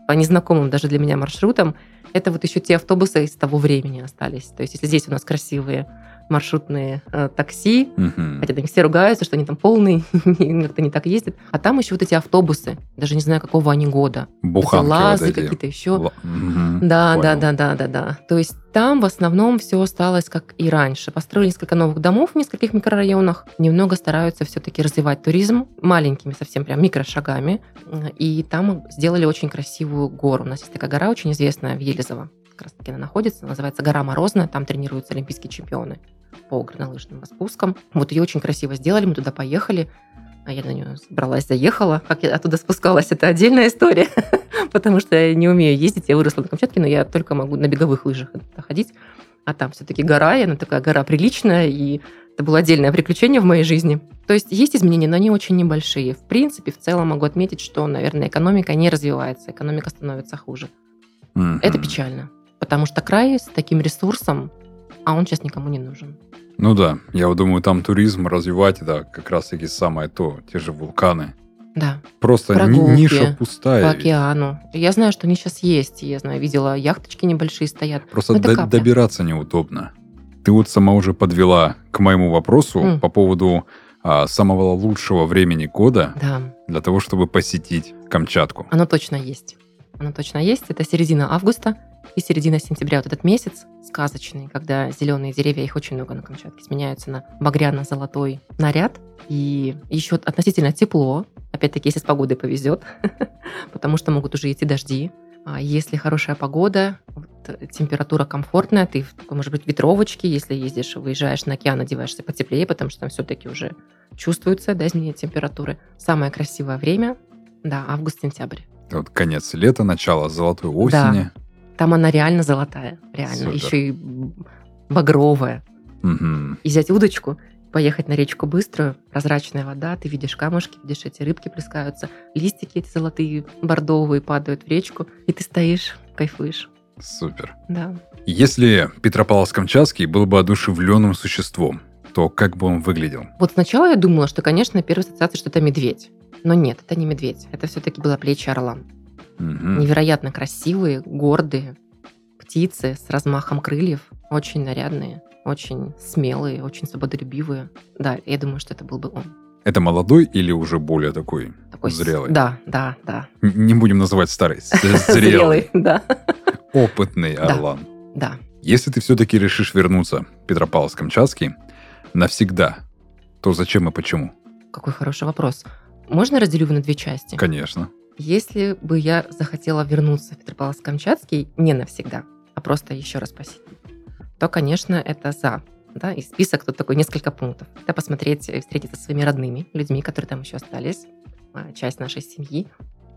по незнакомым даже для меня маршрутам. Это вот еще те автобусы из того времени остались. То есть если здесь у нас красивые маршрутные э, такси, Мгм. хотя они все ругаются, что они там полные, *laughs* как-то не так ездят. А там еще вот эти автобусы, даже не знаю, какого они года. Буханки вот лазы эти. какие-то еще. Ла- Мгм. Да, да, да, да, да, да. То есть там в основном все осталось как и раньше. Построили несколько новых домов в нескольких микрорайонах. Немного стараются все-таки развивать туризм маленькими совсем прям микрошагами. И там сделали очень красивую гору. У нас есть такая гора очень известная в Елизово. Как раз таки она находится. Называется гора Морозная. Там тренируются олимпийские чемпионы по горнолыжным спускам. Вот ее очень красиво сделали. Мы туда поехали. А я на нее собралась, заехала. Как я оттуда спускалась, это отдельная история. *laughs* Потому что я не умею ездить. Я выросла на Камчатке, но я только могу на беговых лыжах ходить. А там все-таки гора, и она такая гора приличная, и это было отдельное приключение в моей жизни. То есть есть изменения, но они очень небольшие. В принципе, в целом могу отметить, что, наверное, экономика не развивается, экономика становится хуже. Мгм. Это печально, потому что край с таким ресурсом, а он сейчас никому не нужен. Ну да, я вот думаю, там туризм развивать, это как раз-таки самое то, те же вулканы. Да, Просто Прогулки ниша пустая. по ведь. океану. Я знаю, что они сейчас есть. Я знаю, видела яхточки небольшие стоят. Просто Ну, до- капля. добираться неудобно. Ты вот сама уже подвела к моему вопросу М. по поводу а, самого лучшего времени года Да, для того, чтобы посетить Камчатку. оно точно есть. Оно точно есть. Это середина августа и середина сентября. Вот этот месяц сказочный, когда зеленые деревья, их очень много на Камчатке, сменяются на багряно-золотой наряд. И еще относительно тепло. Опять-таки, если с погодой повезет, *laughs* потому что могут уже идти дожди. А Если хорошая погода, вот, э, температура комфортная, ты в такой, может быть, ветровочке, если ездишь, выезжаешь на океан, одеваешься потеплее, потому что там все-таки уже чувствуется да, изменение температуры. Самое красивое время, да, август-сентябрь. Вот конец лета, начало золотой осени. Там она реально золотая, реально. Супер. Еще и багровая. Мгм. И взять удочку, поехать на речку быструю, прозрачная вода, ты видишь камушки, видишь эти рыбки плескаются, листики эти золотые, бордовые падают в речку, и ты стоишь, кайфуешь. Супер. Да. Если Петропавловск-Камчатский был бы одушевленным существом, то как бы он выглядел? Вот сначала я думала, что, конечно, первая ассоциация, что это медведь. Но нет, это не медведь. Это все-таки была плечи орла. Мгм. Невероятно красивые, гордые птицы с размахом крыльев. Очень нарядные, очень смелые, очень свободолюбивые. Да, я думаю, что это был бы он. Это молодой или уже более такой Такой зрелый? Да, да, да. Не будем называть старый, *laughs* зрелый, да. опытный орлан. Да. Если ты все-таки решишь вернуться в Петропавловск-Камчатский навсегда, то зачем и почему? Какой хороший вопрос. Можно разделю его на две части? Конечно. Если бы я захотела вернуться в Петропавловск-Камчатский не навсегда, а просто еще раз посетить, то, конечно, это за. Да, и список тут такой несколько пунктов. Это посмотреть встретиться со своими родными, людьми, которые там еще остались, а, часть нашей семьи.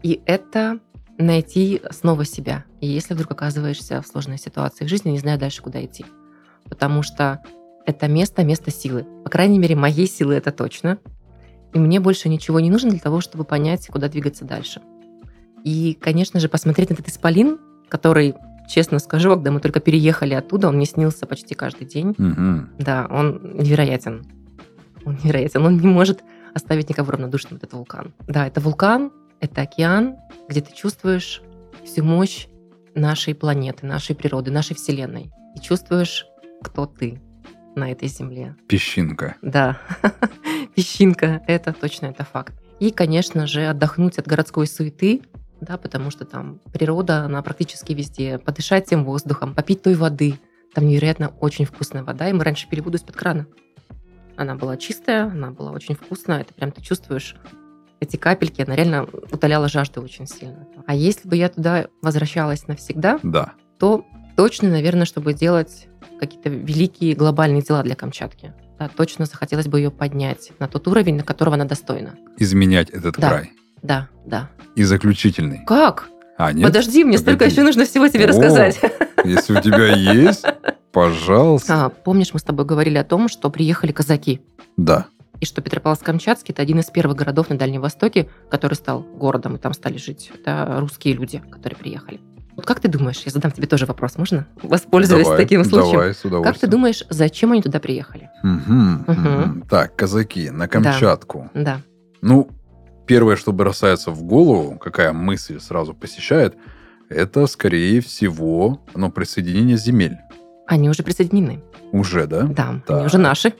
И это найти снова себя. И если вдруг оказываешься в сложной ситуации в жизни, не знаю дальше, куда идти. Потому что это место, место силы. По крайней мере, моей силы это точно. И мне больше ничего не нужно для того, чтобы понять, куда двигаться дальше. И, конечно же, посмотреть на этот исполин, который, честно скажу, когда мы только переехали оттуда, он мне снился почти каждый день. Мгм. Да, он невероятен. Он невероятен. Он не может оставить никого равнодушным, этот вулкан. Да, это вулкан, это океан, где ты чувствуешь всю мощь нашей планеты, нашей природы, нашей Вселенной. И чувствуешь, кто ты на этой земле. Песчинка. Да, *laughs* песчинка, это точно, это факт. И, конечно же, отдохнуть от городской суеты, да, потому что там природа, она практически везде. Подышать тем воздухом, попить той воды. Там невероятно очень вкусная вода, и мы раньше пили воду из-под крана. Она была чистая, она была очень вкусная, это прям ты чувствуешь эти капельки, она реально утоляла жажду очень сильно. А если бы я туда возвращалась навсегда, Да. то точно, наверное, чтобы делать какие-то великие глобальные дела для Камчатки. Да, точно захотелось бы ее поднять на тот уровень, на которого она достойна. Изменять этот Да. край. Да, да. И заключительный. Как? А, нет? Подожди, мне столько Погоди. еще нужно всего тебе О. рассказать. Если у тебя есть, пожалуйста. А, помнишь, мы с тобой говорили о том, что приехали казаки, Да. и что Петропавловск-Камчатский – это один из первых городов на Дальнем Востоке, который стал городом, и там стали жить. Это русские люди, которые приехали. Вот как ты думаешь, я задам тебе тоже вопрос, можно? Воспользуясь Давай, таким случаем. Давай, с Как ты удовольствием. думаешь, зачем они туда приехали? Мгм, Мгм. мгм. Так, казаки, на Камчатку. Да. Ну, первое, что бросается в голову, какая мысль сразу посещает, это, скорее всего, ну, присоединение земель. Они уже присоединены. Уже, да? Да, Так. они уже наши.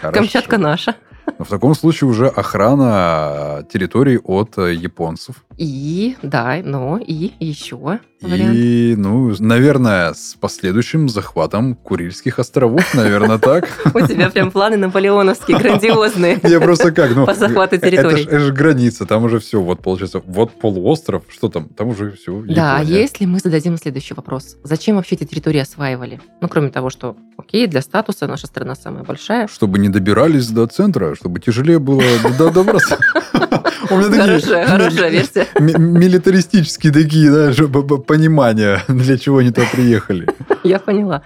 Хорошо. Камчатка наша. Но в таком случае уже охрана территории от японцев. И, да, но и еще вариант. И, ну, наверное, с последующим захватом Курильских островов, наверное, *laughs* так. У тебя прям планы наполеоновские, грандиозные. Я просто как, ну... *laughs* По захвату Это территорий. ж- это же граница, там уже все, вот получается, вот полуостров, что там, там уже все, Да, если мы зададим следующий вопрос. Зачем вообще эти территории осваивали? Ну, кроме того, что, окей, для статуса наша страна самая большая. Чтобы не добирались до центра, чтобы тяжелее было до- добраться. *laughs* У меня такие Хорошая, версия. ми- милитаристические такие, п- понимания, *laughs* для чего они туда приехали. Я поняла.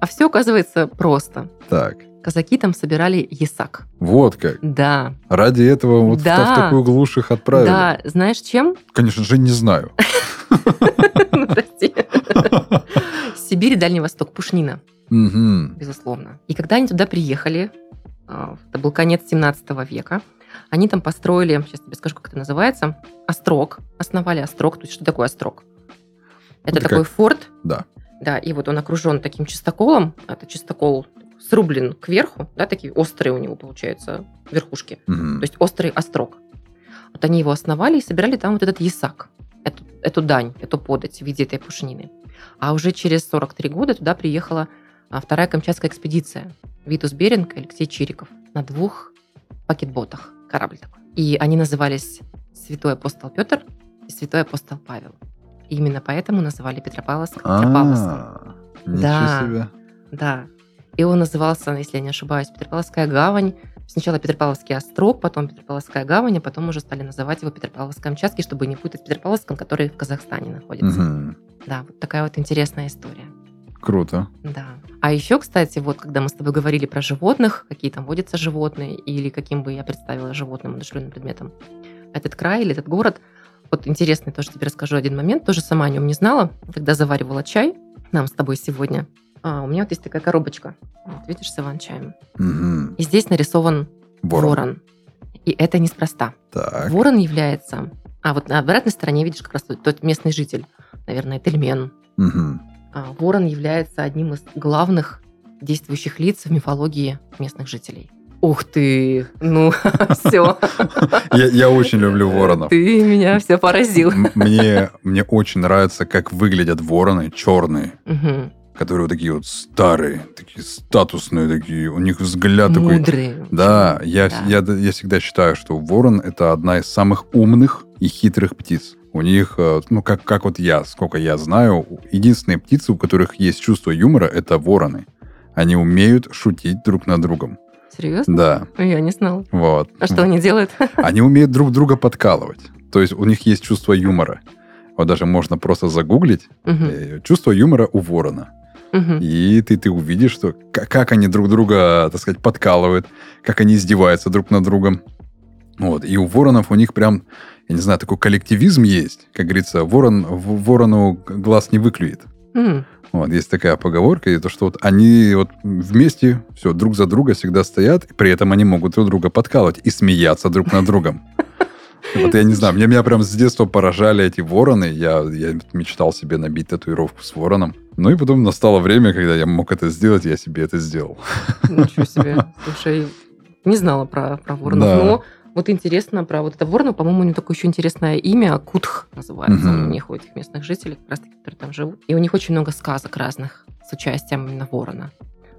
А все оказывается просто. Так, Казаки там собирали ясак. вот как. Да, Ради этого вот в, та- в Да. такую глушь их отправили. да. Знаешь, чем? Конечно же, не знаю. *laughs* Ну, прости. *laughs* Сибирь и Дальний Восток, Пушнина, безусловно. И когда они туда приехали, а, это был конец 17 века, они там построили, сейчас тебе скажу, как это называется, острог. Основали острог. То есть, что такое острог? Это Это такой как- форт, Да. да, и вот он окружен таким чистоколом. Это чистокол срублен кверху, да, такие острые у него, получаются, верхушки. Мгм. То есть острый острог. Вот они его основали и собирали там вот этот ясак, эту, эту дань, эту подать в виде этой пушнины. А уже через 43 года туда приехала а, вторая Камчатская экспедиция. Витус Беринг и Алексей Чириков на двух пакетботах. Корабль такой. И они назывались Святой апостол Петр и Святой апостол Павел. И именно поэтому называли Петропавловск Петропавловском. А, Ничего Да. себе. Да. И он назывался, если я не ошибаюсь, Петропавловская гавань. Сначала Петропавловский острог, потом Петропавловская гавань, а потом уже стали называть его Петропавловск-Камчатский, чтобы не путать с Петропавловском, который в Казахстане находится. Мгм. Да, вот такая вот интересная история. Круто. Да. А еще, кстати, вот когда мы с тобой говорили про животных, какие там водятся животные, или каким бы я представила животным, одушевленным предметом, этот край или этот город, вот интересный тоже тебе расскажу один момент, тоже сама о нем не знала, когда заваривала чай нам с тобой сегодня. А, у меня вот есть такая коробочка, вот, видишь, с иван-чаем. Мгм. И здесь нарисован Ворон. ворон. И это неспроста. Так. Ворон является... А вот на обратной стороне видишь как раз тот, местный житель, наверное, Тельмен. Мгм. А, Ворон является одним из главных действующих лиц в мифологии местных жителей. Ух ты! Ну, *laughs* все. Я, я очень люблю воронов. Ты меня все поразил. Мне, мне очень нравится, как выглядят вороны черные, Мгм. которые вот такие вот старые, такие статусные, такие, у них взгляд такой. Мудрые. Да, я, Да. Я, я всегда считаю, что ворон это одна из самых умных и хитрых птиц. У них, э, ну, как, как вот я, сколько я знаю, единственные птицы, у которых есть чувство юмора, это вороны. Они умеют шутить друг над другом. Серьезно? Да, Я не знала. вот. А что они делают? *laughs* Они умеют друг друга подкалывать. То есть у них есть чувство юмора. Вот даже можно просто загуглить э, чувство юмора у ворона. Мгм. И ты, ты увидишь, что как они друг друга, так сказать, подкалывают, как они издеваются друг над другом. Вот. И у воронов у них прям, я не знаю, такой коллективизм есть. Как говорится, ворон, ворону глаз не выклюет. М. Вот, есть такая поговорка, и то, что вот они вот вместе, все, друг за друга всегда стоят, и при этом они могут друг друга подкалывать и смеяться друг над другом. Вот я не знаю, меня, меня прям с детства поражали эти вороны. Я, я мечтал себе набить татуировку с вороном. Ну и потом настало время, когда я мог это сделать, я себе это сделал. Ничего себе. Слушай, не знала про, про воронов. Да. Но вот интересно про вот это ворона, по-моему, у него такое еще интересное имя, Кутх называется Мгм. у них, у этих местных жителей, как раз таки, которые там живут. И у них очень много сказок разных с участием именно ворона.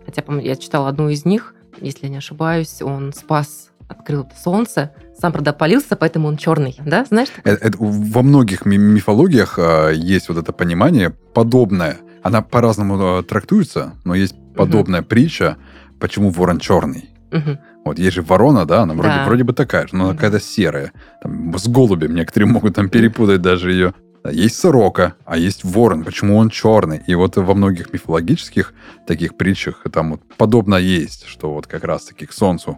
Хотя, по-моему, я читала одну из них, если я не ошибаюсь, он спас, открыл это солнце, сам, правда, полился, поэтому он черный, да, знаешь? Э- это во многих ми- мифологиях а, есть вот это понимание подобное. Она по-разному а, трактуется, но есть подобная притча, почему ворон черный. Мгм. Вот есть же ворона, да, она вроде, Да. вроде бы такая же, но она какая-то серая. Там, с голубем некоторые *laughs* могут там перепутать даже ее. Есть сорока, а есть ворон. Почему он черный? И вот во многих мифологических таких притчах там вот подобно есть, что вот как раз-таки к солнцу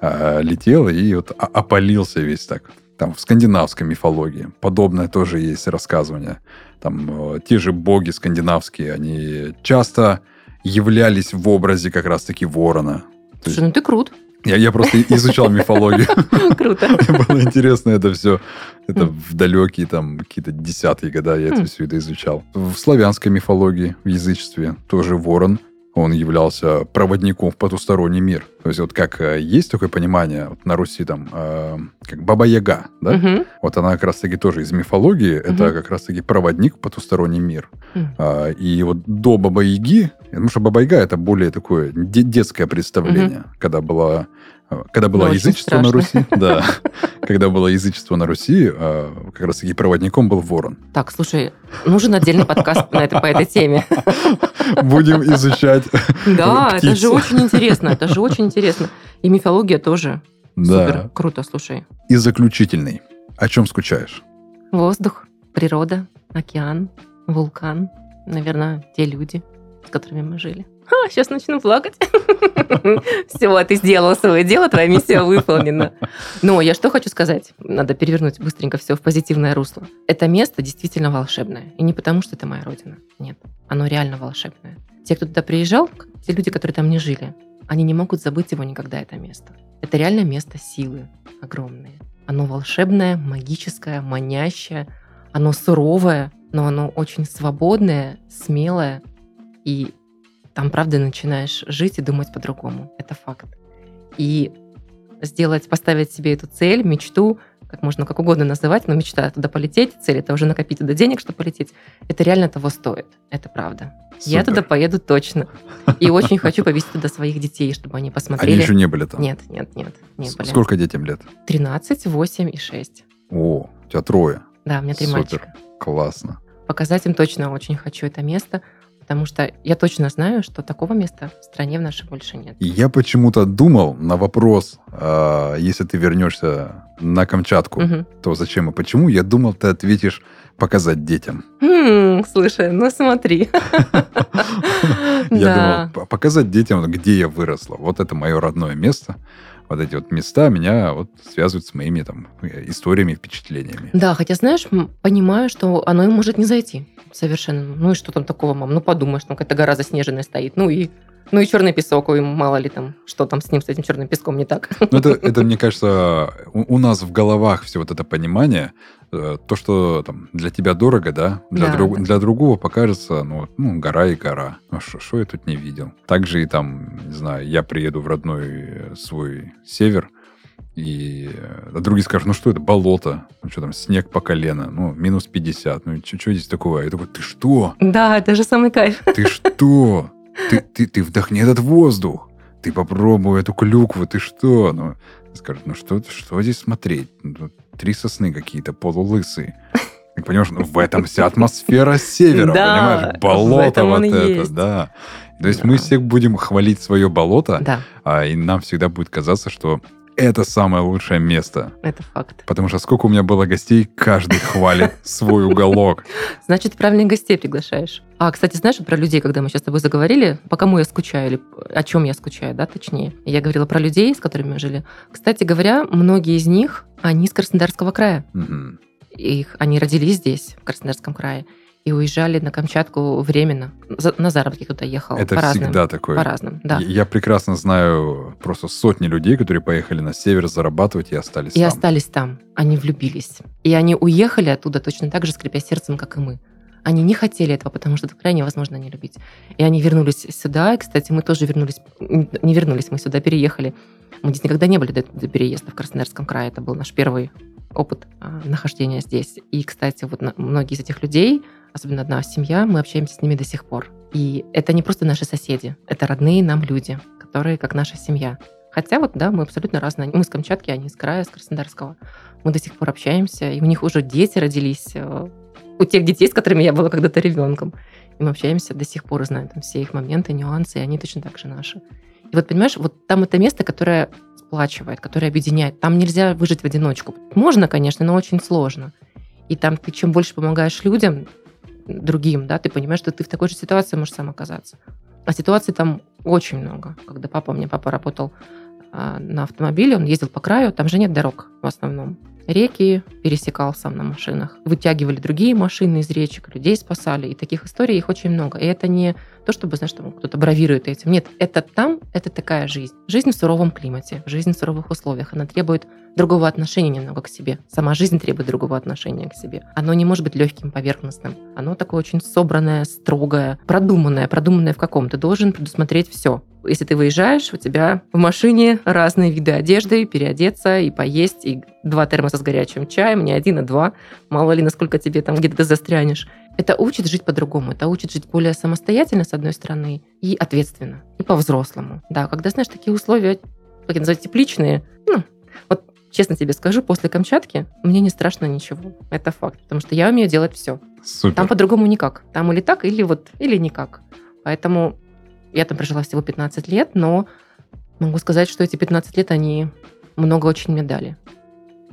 а, летел и вот опалился весь так. Там в скандинавской мифологии подобное тоже есть рассказывание. Там э, те же боги скандинавские, они часто являлись в образе как раз-таки ворона. Слушай, ну ты крут. Я, я просто изучал мифологию. *laughs* Круто. *laughs* Мне было интересно это все. Это в далекие там какие-то десятые года я это Хм. все это изучал. В славянской мифологии, в язычестве тоже ворон он являлся проводником в потусторонний мир. То есть вот как э, есть такое понимание вот на Руси там, э, как Баба-Яга, да? Мгм. Вот она как раз-таки тоже из мифологии, это Мгм. как раз-таки проводник в потусторонний мир. Мгм. А, и вот до Баба-Яги, потому что Баба-Яга это более такое де- детское представление, когда была когда было Ну, язычество на. Руси, да, *laughs* когда было язычество на Руси, а, как раз таки проводником был ворон. Так, слушай, нужен отдельный подкаст на это, по этой теме. *laughs* Будем изучать. Да, это же очень интересно, это же очень интересно. И мифология тоже Да. супер круто, слушай. И заключительный. О чем скучаешь? Воздух, природа, океан, вулкан, наверное, те люди, с которыми мы жили. Сейчас начну плакать. *laughs* Все, ты сделала свое дело, твоя миссия выполнена. Но я что хочу сказать? Надо перевернуть быстренько все в позитивное русло. Это место действительно волшебное. И не потому, что это моя родина. Нет, оно реально волшебное. Те, кто туда приезжал, те люди, которые там не жили, они не могут забыть его никогда, это место. Это реально место силы огромное. Оно волшебное, магическое, манящее. Оно суровое, но оно очень свободное, смелое. И там, правда, начинаешь жить и думать по-другому. Это факт. И сделать, поставить себе эту цель, мечту, как можно как угодно называть, но мечта туда полететь, цель это уже накопить туда денег, чтобы полететь, это реально того стоит. Это правда. Я Супер. туда поеду точно. И очень хочу повезти туда своих детей, чтобы они Они посмотрели. еще не были там? Нет, нет, нет, не были. Сколько детям лет? 13, 8 и 6. О, у тебя трое. Да, у меня три Супер. мальчика. Классно. Показать им точно очень хочу это место, потому что я точно знаю, что такого места в стране в нашей больше нет. Я почему-то думал на вопрос, а, если ты вернешься на Камчатку, Мгм. то зачем и почему, я думал, ты ответишь показать детям. Хм, слушай, ну смотри. *laughs* Я думал, показать детям, где я выросла. Вот это мое родное место. Вот эти вот места меня вот связывают с моими там э, историями, впечатлениями. Да, хотя, знаешь, понимаю, что оно им может не зайти совершенно. Ну и что там такого, мам? Ну подумаешь, там какая-то гора заснеженная стоит. Ну и ну и черный песок, ой, мало ли там, что там с ним, с этим черным песком не так. Ну, это, это, мне кажется, у, у нас в головах все вот это понимание, э, то, что там для тебя дорого, да, для, Да, друг- да. для другого покажется, ну, ну, гора и гора. Ну, что я тут не видел? Также и там, не знаю, я приеду в родной э, свой север, и э, а другие скажут, ну что это, болото, ну что там, снег по колено, ну, минус 50, ну, что здесь такого? Я такой, ты что? Да, это же самый кайф. Ты что? Ты, ты, ты вдохни этот воздух. Ты попробуй эту клюкву. Ты что? Ну, скажут, ну что, что здесь смотреть? Ну, три сосны какие-то полулысые. Ты понимаешь, ну, в этом вся атмосфера севера, Да, понимаешь? Болото вот это, есть. да. То есть Да. мы всех будем хвалить свое болото, Да, а, и нам всегда будет казаться, что это самое лучшее место. это факт. Потому что сколько у меня было гостей, каждый хвалит свой уголок. *laughs* Значит, правильных гостей приглашаешь. А, кстати, знаешь, про людей, когда мы сейчас с тобой заговорили, по кому я скучаю, или о чем я скучаю, да, точнее. Я говорила про людей, с которыми мы жили. Кстати говоря, многие из них, они из Краснодарского края. Мгм. Их, они родились здесь, в Краснодарском крае, и уезжали на Камчатку временно. За- на заработки кто-то ехал. Это по разным, всегда такое. По разным, да. Я, я прекрасно знаю просто сотни людей, которые поехали на север зарабатывать и остались И там. остались там. Они влюбились. И они уехали оттуда точно так же, скрипя сердцем, как и мы. Они не хотели этого, потому что это крайне невозможно не любить. И они вернулись сюда. И, кстати, мы тоже вернулись. Не вернулись, мы сюда переехали. Мы здесь никогда не были до, до переезда в Краснодарском крае. Это был наш первый опыт а, нахождения здесь. И, кстати, вот на- многие из этих людей, особенно одна семья, мы общаемся с ними до сих пор. И это не просто наши соседи, это родные нам люди, которые как наша семья. Хотя вот, да, мы абсолютно разные. Мы с Камчатки, они с края, с Краснодарского. Мы до сих пор общаемся, и у них уже дети родились. У тех детей, с которыми я была когда-то ребенком. И мы общаемся до сих пор, знаем там все их моменты, нюансы, и они точно так же наши. И вот, понимаешь, вот там это место, которое сплачивает, которое объединяет. Там нельзя выжить в одиночку. Можно, конечно, но очень сложно. И там ты чем больше помогаешь людям, другим, да, ты понимаешь, что ты в такой же ситуации можешь сам оказаться. А ситуаций там очень много. Когда папа, у меня папа работал на автомобиле, он ездил по краю, там же нет дорог в основном. реки, пересекал сам на машинах. Вытягивали другие машины из речек, людей спасали. И таких историй их очень много. И это не то, чтобы, знаешь, там кто-то бравирует этим. Нет, это там, это такая жизнь. Жизнь в суровом климате, жизнь в суровых условиях. Она требует другого отношения немного к себе. Сама жизнь требует другого отношения к себе. Оно не может быть легким, поверхностным. Оно такое очень собранное, строгое, продуманное. Продуманное в каком? Ты должен предусмотреть все. Если ты выезжаешь, у тебя в машине разные виды одежды, переодеться и поесть, и два термоса с горячим чаем, не один, а два. Мало ли, насколько тебе там где-то ты застрянешь. Это учит жить по-другому, это учит жить более самостоятельно, с одной стороны, и ответственно, и по-взрослому. Да, когда, знаешь, такие условия, как называть, тепличные, ну, вот честно тебе скажу, после Камчатки мне не страшно ничего. Это факт, потому что я умею делать все. Супер. Там по-другому никак. Там или так, или вот, или никак. Поэтому я там прожила всего 15 лет, но могу сказать, что эти 15 лет, они много очень мне дали.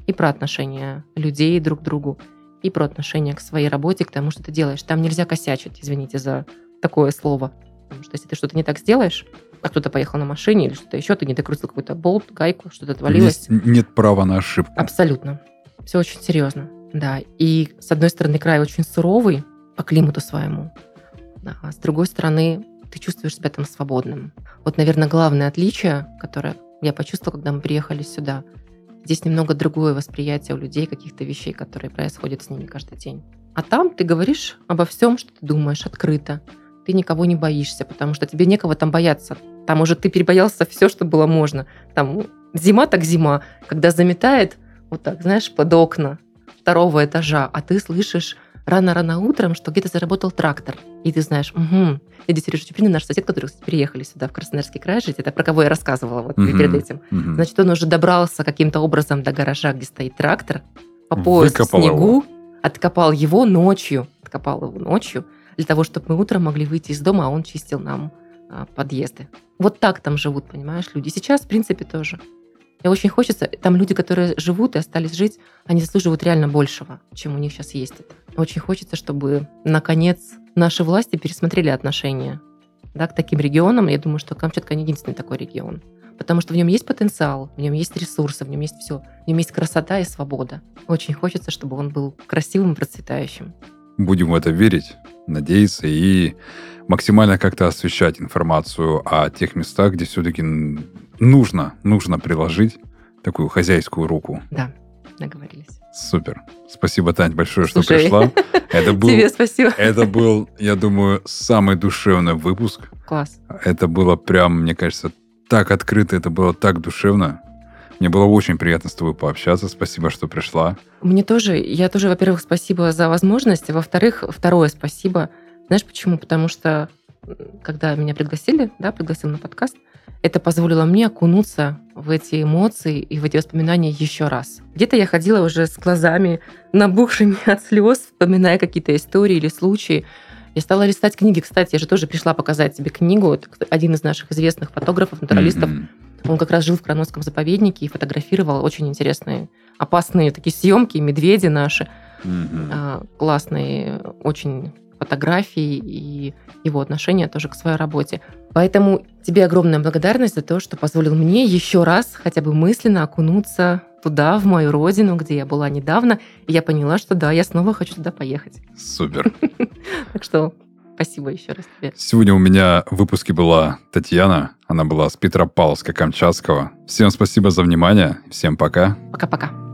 И про отношения людей друг к другу, и про отношение к своей работе, к тому, что ты делаешь. Там нельзя косячить, извините за такое слово. Потому что если ты что-то не так сделаешь, а кто-то поехал на машине или что-то еще, ты не докрутил какой-то болт, гайку, что-то отвалилось. Есть, нет права на ошибку. Абсолютно. Все очень серьезно. Да. И с одной стороны, край очень суровый по климату своему. Да. А с другой стороны, ты чувствуешь себя там свободным. Вот, наверное, главное отличие, которое я почувствовала, когда мы приехали сюда – Здесь немного другое восприятие у людей каких-то вещей, которые происходят с ними каждый день. А там ты говоришь обо всем, что ты думаешь, открыто. Ты никого не боишься, потому что тебе некого там бояться. Там уже ты перебоялся все, что было можно. Там зима так зима, когда заметает вот так, знаешь, под окна второго этажа, а ты слышишь рано-рано утром, что где-то заработал трактор. И ты знаешь, угу. Эдди Сережа Чуприн, наш сосед, который кстати, переехали сюда, в Краснодарский край жить, это про кого я рассказывала вот угу. перед этим. Угу. Значит, он уже добрался каким-то образом до гаража, где стоит трактор, по пояс Выкопал в снегу, его. откопал его ночью, откопал его ночью, для того, чтобы мы утром могли выйти из дома, а он чистил нам а, подъезды. Вот так там живут, понимаешь, люди. Сейчас, в принципе, тоже. И очень хочется, там люди, которые живут и остались жить, они заслуживают реально большего, чем у них сейчас есть это. Очень хочется, чтобы, наконец, наши власти пересмотрели отношения да, к таким регионам. Я думаю, что Камчатка не единственный такой регион. Потому что в нем есть потенциал, в нем есть ресурсы, в нем есть все. В нем есть красота и свобода. Очень хочется, чтобы он был красивым и процветающим. Будем в это верить, надеяться и максимально как-то освещать информацию о тех местах, где все-таки нужно, нужно приложить такую хозяйскую руку. Да, договорились. Супер. Спасибо, Тань, большое, Слушай, что пришла. *laughs* Это был, Тебе спасибо. Это был, я думаю, самый душевный выпуск. Класс. Это было прям, мне кажется, так открыто, это было так душевно. Мне было очень приятно с тобой пообщаться. Спасибо, что пришла. Мне тоже. Я тоже, во-первых, спасибо за возможность. Во-вторых, второе спасибо. Знаешь почему? Потому что когда меня пригласили, да, пригласил на подкаст, это позволило мне окунуться в эти эмоции и в эти воспоминания еще раз. Где-то я ходила уже с глазами набухшими *laughs* от слез, вспоминая какие-то истории или случаи. Я стала листать книги. Кстати, я же тоже пришла показать тебе книгу. Это один из наших известных фотографов, натуралистов. Mm-hmm. Он как раз жил в Краносском заповеднике и фотографировал очень интересные, опасные такие съемки, медведи наши. Mm-hmm. Классные, очень фотографии и его отношения тоже к своей работе. Поэтому тебе огромная благодарность за то, что позволил мне еще раз хотя бы мысленно окунуться туда, в мою родину, где я была недавно, и я поняла, что да, я снова хочу туда поехать. Супер. *laughs* Так что спасибо еще раз тебе. Сегодня у меня в выпуске была Татьяна, она была с Петропавловска-Камчатского. Всем спасибо за внимание, всем пока. Пока-пока.